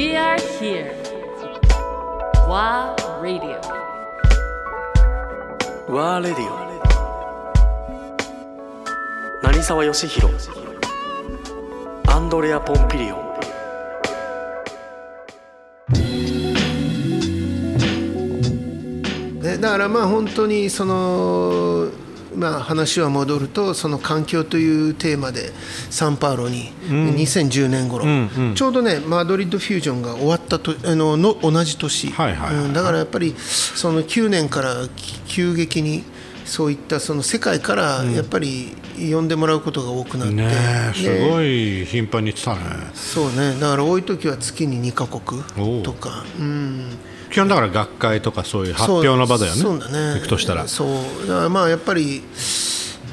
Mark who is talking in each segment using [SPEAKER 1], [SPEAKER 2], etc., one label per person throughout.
[SPEAKER 1] We are here. WA Radio.
[SPEAKER 2] ワーレディオ成沢義弘アンドレア・ポンピリオン
[SPEAKER 3] ね、だからまあ本当にそのまあ話は戻るとその環境というテーマでサンパウロに2010年頃、ちょうどねマドリッドフュージョンが終わったとあのの同じ年、
[SPEAKER 4] はいはいはい。
[SPEAKER 3] うんだからやっぱりその9年から急激にそういったその世界からやっぱり呼んでもらうことが多くなって、
[SPEAKER 4] ねえす
[SPEAKER 3] で
[SPEAKER 4] ごい頻繁に言ってたね。
[SPEAKER 3] そうね。だから多い時は月に2カ
[SPEAKER 4] お
[SPEAKER 3] 国
[SPEAKER 4] う。
[SPEAKER 3] とか、うん、
[SPEAKER 4] 基本だから学会とかそういう発表の場だよね。
[SPEAKER 3] そうだね
[SPEAKER 4] 行くとしたら。
[SPEAKER 3] そうだからまあやっぱり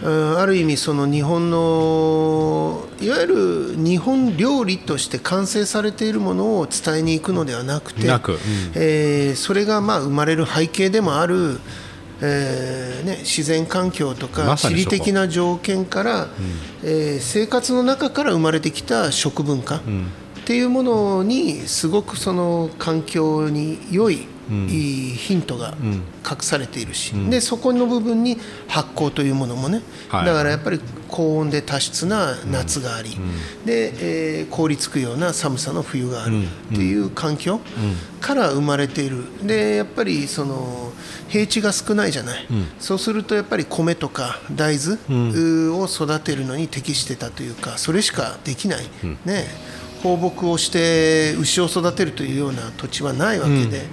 [SPEAKER 3] うんある意味その日本のいわゆる日本料理として完成されているものを伝えに行くのではなくて
[SPEAKER 4] なくうん。
[SPEAKER 3] えーそれがまあ生まれる背景でもある、えーね、自然環境とか地理的な条件から、えー生活の中から生まれてきた食文化、っていうものにすごくその環境に良い、ヒントが隠されているし、でそこの部分に発酵というものもね、
[SPEAKER 4] はい。
[SPEAKER 3] だからやっぱり高温で多湿な夏があり、で、えー凍りつくような寒さの冬があるっていう環境から生まれている。でやっぱりその平地が少ないじゃない、そうするとやっぱり米とか大豆を育てるのに適してたというかそれしかできない、ね放牧をして牛を育てるというような土地はないわけで、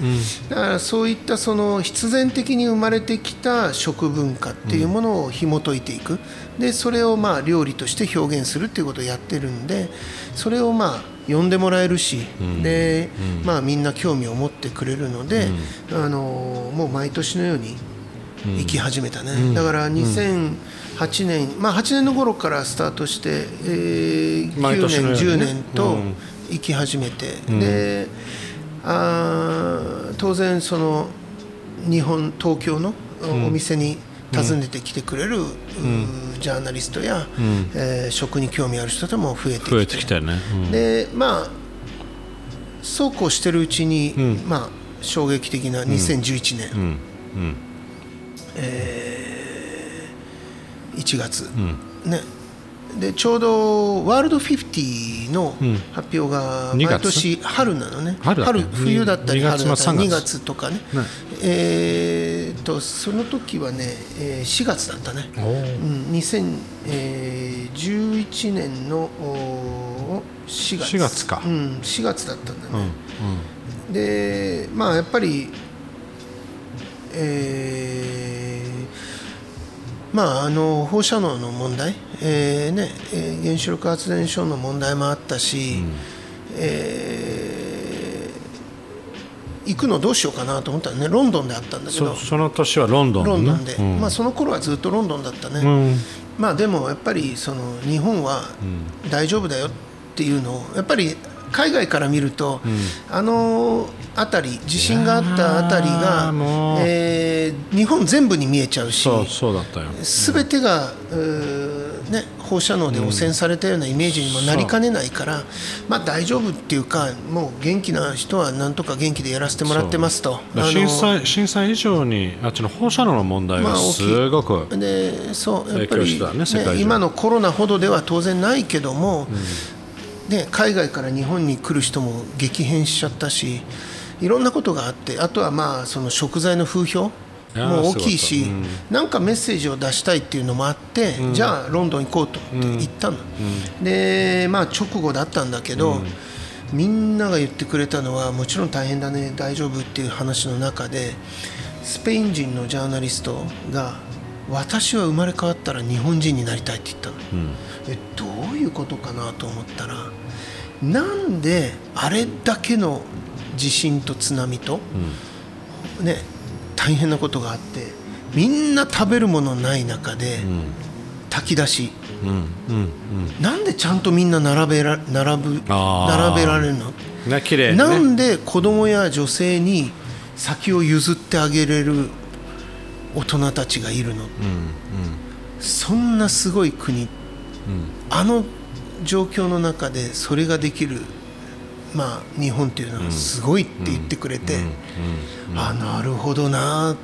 [SPEAKER 3] だからそういったその必然的に生まれてきた食文化っていうものを紐解いていく。でそれをまあ料理として表現するっていうことをやってるんでそれをまあ呼んでもらえるし、でまあ、みんな興味を持ってくれるので、あのもう毎年のように行き始めたね、だから2008年、まあ、8年の頃からスタートして、えー9
[SPEAKER 4] 毎年ね。
[SPEAKER 3] 10年と行き始めて、であー当然その日本東京のお店に訪ねてきてくれる、うージャーナリストや、えー食に興味ある人でも増えてきて。
[SPEAKER 4] 増えてきたよね、うん。
[SPEAKER 3] でまあそうこうしてるうちに、まあ衝撃的な2011年、
[SPEAKER 4] うん。うん
[SPEAKER 3] 1月、ね。でちょうどワールド50の発表が
[SPEAKER 4] 2月？
[SPEAKER 3] 毎年春なのね、
[SPEAKER 4] 春
[SPEAKER 3] 冬だったり
[SPEAKER 4] 2月
[SPEAKER 3] 春だったり
[SPEAKER 4] 3
[SPEAKER 3] 2
[SPEAKER 4] 月。
[SPEAKER 3] 月とかね。
[SPEAKER 4] ね。
[SPEAKER 3] えーとその時はね、えー4月だったね、うん、2011年のお4月。
[SPEAKER 4] 4月か。
[SPEAKER 3] うん、4月だったんだね、でまあやっぱりえーまああの放射能の問題、えーねえー原子力発電所の問題もあったし、えー行くのどうしようかなと思ったらね。ロンドンであったんだけど。
[SPEAKER 4] そその年はロンドン
[SPEAKER 3] ロンドンで、
[SPEAKER 4] うん。
[SPEAKER 3] まあ、その頃はずっとロンドンだったね、
[SPEAKER 4] うん。
[SPEAKER 3] まあでもやっぱりその日本は大丈夫だよっていうのをやっぱり海外から見ると、あの辺り地震があった辺りがえー日本全部に見えちゃうし
[SPEAKER 4] そうそうだったよ。
[SPEAKER 3] 全てが、ね、放射能で汚染されたようなイメージにもなりかねないから、まあ大丈夫っていうかもう元気な人はなんとか元気でやらせてもらってますと。
[SPEAKER 4] 震災震災以上にあっちの放射能の問題がすごく、
[SPEAKER 3] でそうやっぱり、
[SPEAKER 4] ね
[SPEAKER 3] 今のコロナほどでは当然ないけども、ね、海外から日本に来る人も激変しちゃったしいろんなことがあってあとはまあその食材の風評も大きいし、
[SPEAKER 4] すごかっ
[SPEAKER 3] なんかメッセージを出したいっていうのもあって、じゃあロンドン行こうとって言ったの、でまあ直後だったんだけど、みんなが言ってくれたのはもちろん大変だね大丈夫っていう話の中でスペイン人のジャーナリストが私は生まれ変わったら日本人になりたいって言ったの、えどういうことかなと思ったらなんであれだけの地震と津波と、ね、大変なことがあってみんな食べるものない中で、炊き出し。
[SPEAKER 4] うんうんうん。
[SPEAKER 3] なんでちゃんとみんな並べら並ぶ並べられるの？
[SPEAKER 4] ね綺麗にね。
[SPEAKER 3] なんで子供や女性に先を譲ってあげれる大人たちがいるの、そんなすごい国、あの状況の中でそれができるまあ、日本っていうのはすごいって言ってくれて、あなるほどな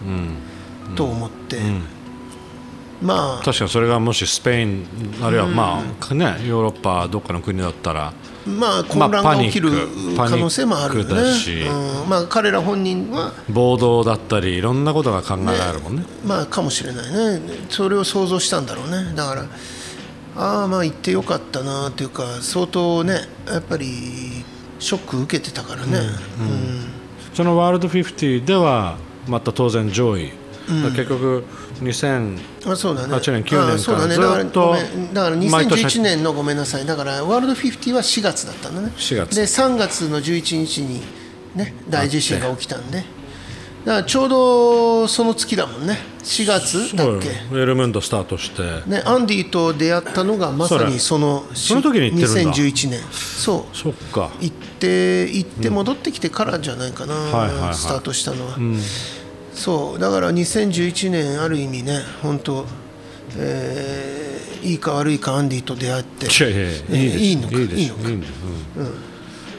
[SPEAKER 3] と思って、まあ
[SPEAKER 4] 確かにそれがもしスペインあるいはまあねヨーロッパどっかの国だったら
[SPEAKER 3] まあ混乱が起きる可能性もあるよね、うん。まあ、彼ら本人は
[SPEAKER 4] 暴動だったりいろんなことが考えられるもんね。
[SPEAKER 3] まあかもしれないね。それを想像したんだろうね。だからああまあ行ってよかったなっていうか相当ねやっぱりショック受けてたからね、
[SPEAKER 4] そのワールド50ではまた当然上位、結局2000
[SPEAKER 3] あそうだね。
[SPEAKER 4] 8年9年
[SPEAKER 3] か。ら
[SPEAKER 4] ずっと
[SPEAKER 3] だから
[SPEAKER 4] 毎年。
[SPEAKER 3] 2011年のごめんなさい。だからワールド50は4月だったんだね。
[SPEAKER 4] 4月。
[SPEAKER 3] で3月の11日にね大地震が起きたんで。だからちょうどその月だもんね。4月だっけ。
[SPEAKER 4] そうよ。エルムンドスタートして。
[SPEAKER 3] ね、アンディと出会ったのがまさにその
[SPEAKER 4] その時に行ってるんだ。
[SPEAKER 3] 2011年。そう。
[SPEAKER 4] そっか。
[SPEAKER 3] 行って行って戻ってきてからじゃないかな、スタートしたのは、そうだから2011年ある意味ね本当、えーいいか悪いかアンディと出会って
[SPEAKER 4] いやい
[SPEAKER 3] のか
[SPEAKER 4] いい
[SPEAKER 3] のか。
[SPEAKER 4] いいん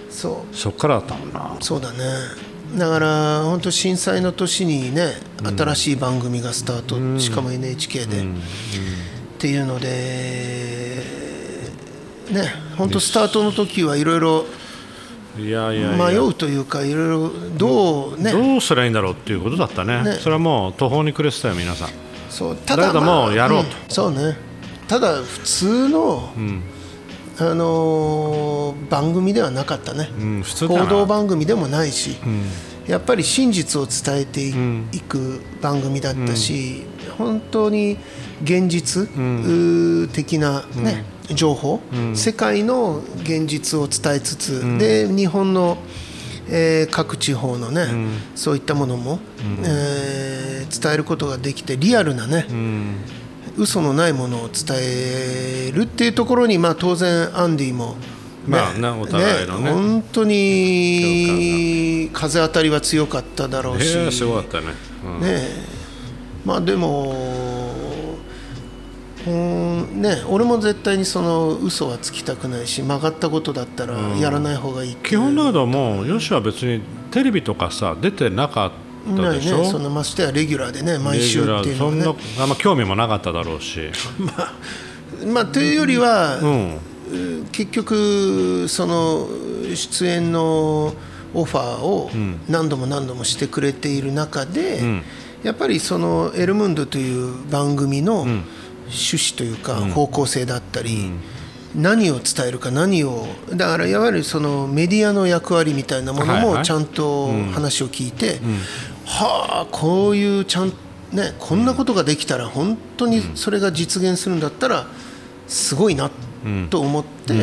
[SPEAKER 3] そう。
[SPEAKER 4] そっからだったもんな
[SPEAKER 3] そうだね。だから本当震災の年にね新しい番組がスタート、しかも NHK で、っていうのでね本当スタートの時はいろいろ
[SPEAKER 4] いやいや
[SPEAKER 3] 迷うというかいろいろどうね。
[SPEAKER 4] どうすりゃいいんだろうっていうことだったね。
[SPEAKER 3] ね。
[SPEAKER 4] それはもう途方に暮れてたよ皆さん。
[SPEAKER 3] そうただ
[SPEAKER 4] だけどもうやろうと。
[SPEAKER 3] んそうね。ただ普通の、あのー番組ではなかったね、
[SPEAKER 4] うん普通
[SPEAKER 3] 報道番組でもないし、やっぱり真実を伝えてい,、く番組だったし、本当に現実、うー的な、ね情報、世界の現実を伝えつつ、で日本の、えー各地方のね、そういったものも、えー伝えることができてリアルなね、嘘のないものを伝えるっていうところに、まあ、当然アンディも、
[SPEAKER 4] まあねお互いのね。
[SPEAKER 3] 本当に風当たりは強かっただろうし、
[SPEAKER 4] へえすごかったね、うん。
[SPEAKER 3] ねまあでもうんね俺も絶対にその嘘はつきたくないし曲がったことだったらやらない方がいいう
[SPEAKER 4] 基本だけどもうよしは別にテレビとかさ出てなかった
[SPEAKER 3] ない
[SPEAKER 4] でしょ、
[SPEAKER 3] ねそんなましてやレギュラーでね毎週っていうのはね。
[SPEAKER 4] ーそんなあんま興味もなかっただろうし、
[SPEAKER 3] まあというよりは、
[SPEAKER 4] うん、
[SPEAKER 3] 結局その出演のオファーを何度も何度もしてくれている中で、やっぱりその「エルムンド」という番組の趣旨というか方向性だったり、何を伝えるか何をだからいわゆるそのメディアの役割みたいなものもちゃんと話を聞いて、はあこういうちゃんねこんなことができたら本当にそれが実現するんだったらすごいなと思って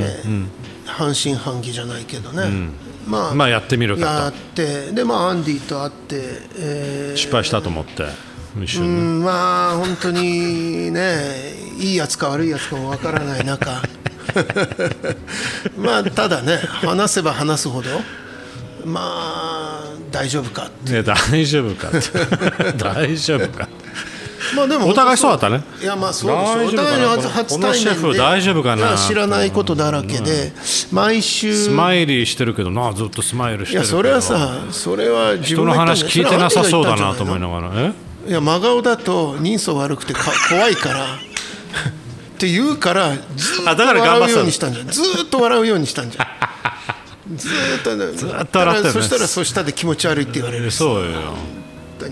[SPEAKER 3] 半信半疑じゃないけどね、まあ
[SPEAKER 4] まあやってみるかと。
[SPEAKER 3] やってでまあアンディと会って、えー
[SPEAKER 4] 失敗したと思って。一
[SPEAKER 3] うんまあ本当にねいいやつか悪いやつかもわからない中。まあただね話せば話すほどまあ大丈夫かって。
[SPEAKER 4] ね大丈夫かって。大丈夫か
[SPEAKER 3] まあでも
[SPEAKER 4] お互いそうだったね。
[SPEAKER 3] いやまあそうでお互いの初対面で
[SPEAKER 4] 大丈夫かな
[SPEAKER 3] 知らないことだらけで毎週
[SPEAKER 4] スマイリーしてるけどなずっとスマイルしてるけど。
[SPEAKER 3] いやそれはさそれは自
[SPEAKER 4] 人の
[SPEAKER 3] 分が言ったんだよ
[SPEAKER 4] 話聞いてなさそうだなと思いながらえ？
[SPEAKER 3] いや真顔だと人相悪くてか怖いからって言うからずっと笑うようにしたんじゃん。ずーっと笑うようにしたんじゃん。ずーっとねず
[SPEAKER 4] っと笑って
[SPEAKER 3] そしたらそしたで気持ち悪いって言われる。
[SPEAKER 4] そうよ。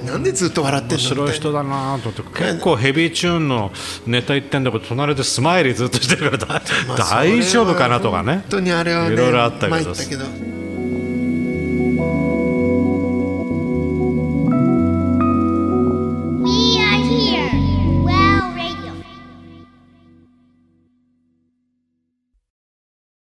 [SPEAKER 3] なんでずっと笑ってんの？
[SPEAKER 4] 面白い人だなと思って結構ヘビーチューンのネタ言ってんだけど隣でスマイリーずっとしてるから大丈夫かなとかね。
[SPEAKER 3] 本当にあれはね
[SPEAKER 4] いろいろあ
[SPEAKER 3] ったけど